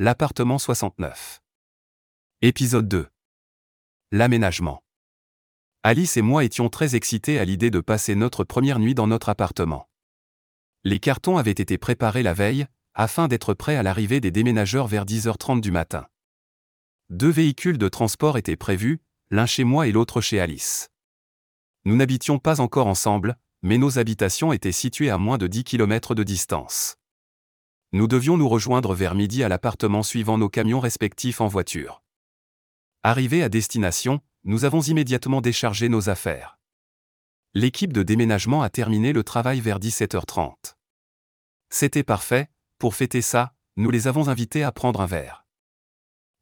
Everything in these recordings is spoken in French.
l'appartement 69. Épisode 2. L'aménagement. Alice et moi étions très excités à l'idée de passer notre première nuit dans notre appartement. Les cartons avaient été préparés la veille, afin d'être prêts à l'arrivée des déménageurs vers 10h30 du matin. Deux véhicules de transport étaient prévus, l'un chez moi et l'autre chez Alice. Nous n'habitions pas encore ensemble, mais nos habitations étaient situées à moins de 10 km de distance. Nous devions nous rejoindre vers midi à l'appartement suivant nos camions respectifs en voiture. Arrivés à destination, nous avons immédiatement déchargé nos affaires. L'équipe de déménagement a terminé le travail vers 17h30. C'était parfait, pour fêter ça, nous les avons invités à prendre un verre.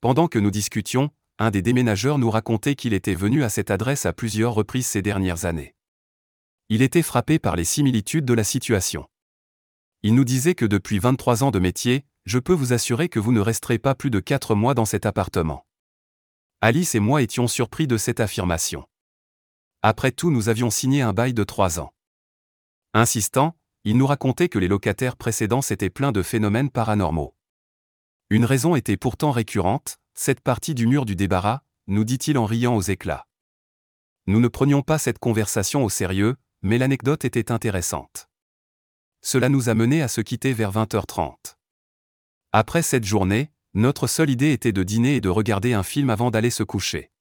Pendant que nous discutions, un des déménageurs nous racontait qu'il était venu à cette adresse à plusieurs reprises ces dernières années. Il était frappé par les similitudes de la situation. Il nous disait que depuis 23 ans de métier, je peux vous assurer que vous ne resterez pas plus de 4 mois dans cet appartement. Alice et moi étions surpris de cette affirmation. Après tout, nous avions signé un bail de 3 ans. Insistant, il nous racontait que les locataires précédents s'étaient pleins de phénomènes paranormaux. Une raison était pourtant récurrente, cette partie du mur du débarras, nous dit-il en riant aux éclats. Nous ne prenions pas cette conversation au sérieux, mais l'anecdote était intéressante. Cela nous a menés à se quitter vers 20h30. Après cette journée, notre seule idée était de dîner et de regarder un film avant d'aller se coucher.